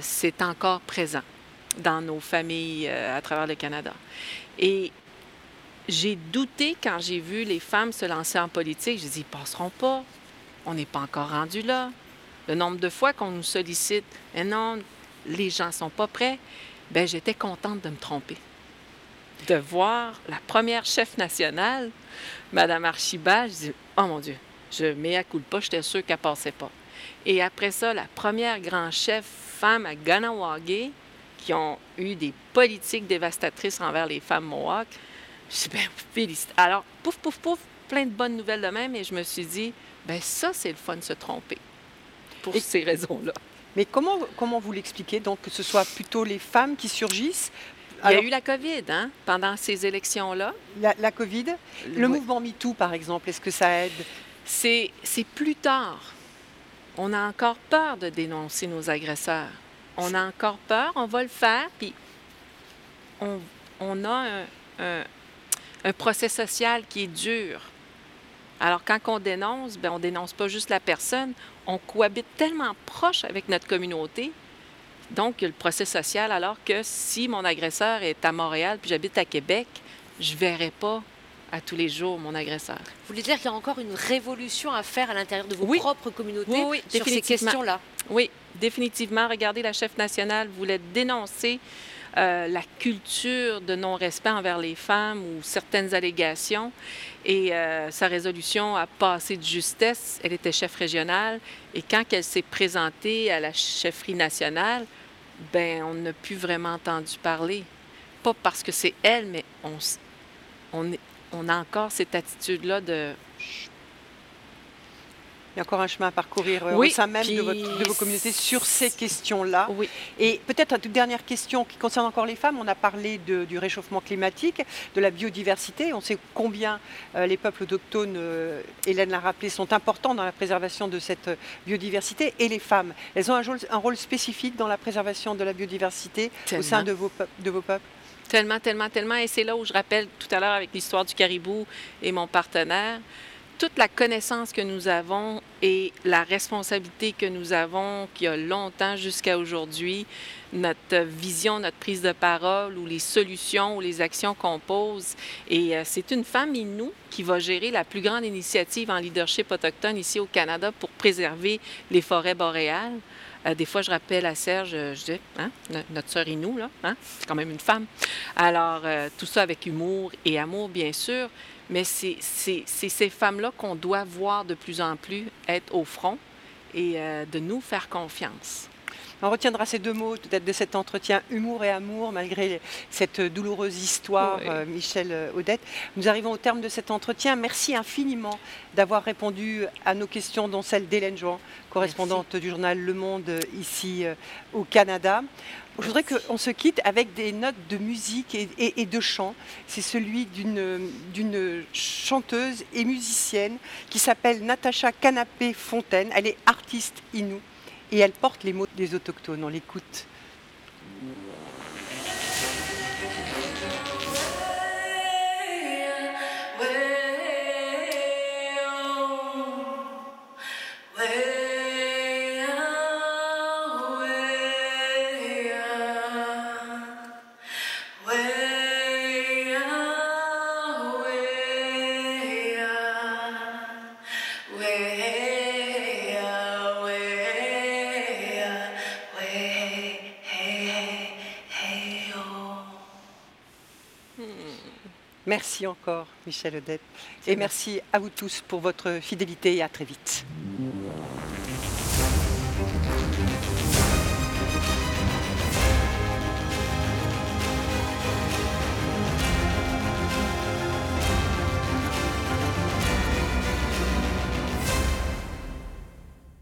c'est encore présent dans nos familles à travers le Canada. Et j'ai douté quand j'ai vu les femmes se lancer en politique. J'ai dit, ils passeront pas. On n'est pas encore rendu là. Le nombre de fois qu'on nous sollicite, mais non, les gens sont pas prêts. Ben, j'étais contente de me tromper. De voir la première chef nationale, Mme Archibald, je dis, oh mon Dieu, je mets à coup de pas, j'étais sûre qu'elle passait pas. Et après ça, la première grand chef femme à Ganawagé, qui ont eu des politiques dévastatrices envers les femmes Mohawks, je bien félicite. Alors, pouf, pouf, pouf, plein de bonnes nouvelles de même, et je me suis dit, ben ça, c'est le fun de se tromper pour ces raisons-là. Mais comment, comment vous l'expliquez, donc, que ce soit plutôt les femmes qui surgissent? Il y a eu la COVID hein, pendant ces élections-là. La, COVID? Le, mouvement MeToo, par exemple, est-ce que ça aide? C'est plus tard. On a encore peur de dénoncer nos agresseurs. On a encore peur, on va le faire, puis on, on a un, un procès social qui est dur. Alors, quand on dénonce, ben, on dénonce pas juste la personne, on cohabite tellement proche avec notre communauté. Donc, il y a le procès social, alors que si mon agresseur est à Montréal puis j'habite à Québec, je ne verrai pas à tous les jours mon agresseur. Vous voulez dire qu'il y a encore une révolution à faire à l'intérieur de vos propres communautés sur ces questions-là? Oui, définitivement. Regardez, la chef nationale voulait dénoncer euh, la culture de non-respect envers les femmes ou certaines allégations. Et euh, sa résolution a passé de justesse. Elle était chef régionale. Et quand elle s'est présentée à la chefferie nationale, ben on n'a plus vraiment entendu parler. Pas parce que c'est elle, mais on, on, a encore cette attitude-là de y a encore un chemin à parcourir euh, au sein même de, vos communautés sur ces questions-là. Et peut-être une toute dernière question qui concerne encore les femmes. On a parlé du réchauffement climatique, de la biodiversité. On sait combien euh, les peuples autochtones, euh, Hélène l'a rappelé, sont importants dans la préservation de cette biodiversité. Et les femmes, elles ont un rôle, spécifique dans la préservation de la biodiversité au sein de vos, de vos peuples? Tellement, tellement, tellement. Et c'est là où je rappelle tout à l'heure avec l'histoire du caribou et mon partenaire toute la connaissance que nous avons et la responsabilité que nous avons, qui a longtemps jusqu'à aujourd'hui, notre vision, notre prise de parole ou les solutions ou les actions qu'on pose. Et euh, c'est une femme nous qui va gérer la plus grande initiative en leadership autochtone ici au Canada pour préserver les forêts boréales. Euh, des fois, je rappelle à Serge, euh, je dis, hein, notre sœur Inou, là, hein, c'est quand même une femme. Alors, tout ça avec humour et amour, bien sûr, mais c'est ces femmes-là qu'on doit voir de plus en plus être au front et euh, de nous faire confiance. On retiendra ces deux mots peut-être de cet entretien, humour et amour, malgré cette douloureuse histoire, euh, Michel euh, Odette. Nous arrivons au terme de cet entretien. Merci infiniment d'avoir répondu à nos questions, dont celle d'Hélène Jouan, correspondante du journal Le Monde ici au Canada. Je voudrais qu'on se quitte avec des notes de musique et, de chant. C'est celui d'une chanteuse et musicienne qui s'appelle Natacha Canapé-Fontaine. Elle est artiste inou et elle porte les mots des autochtones. On l'écoute. Merci encore, Michel Odette. Et merci à vous tous pour votre fidélité et à très vite.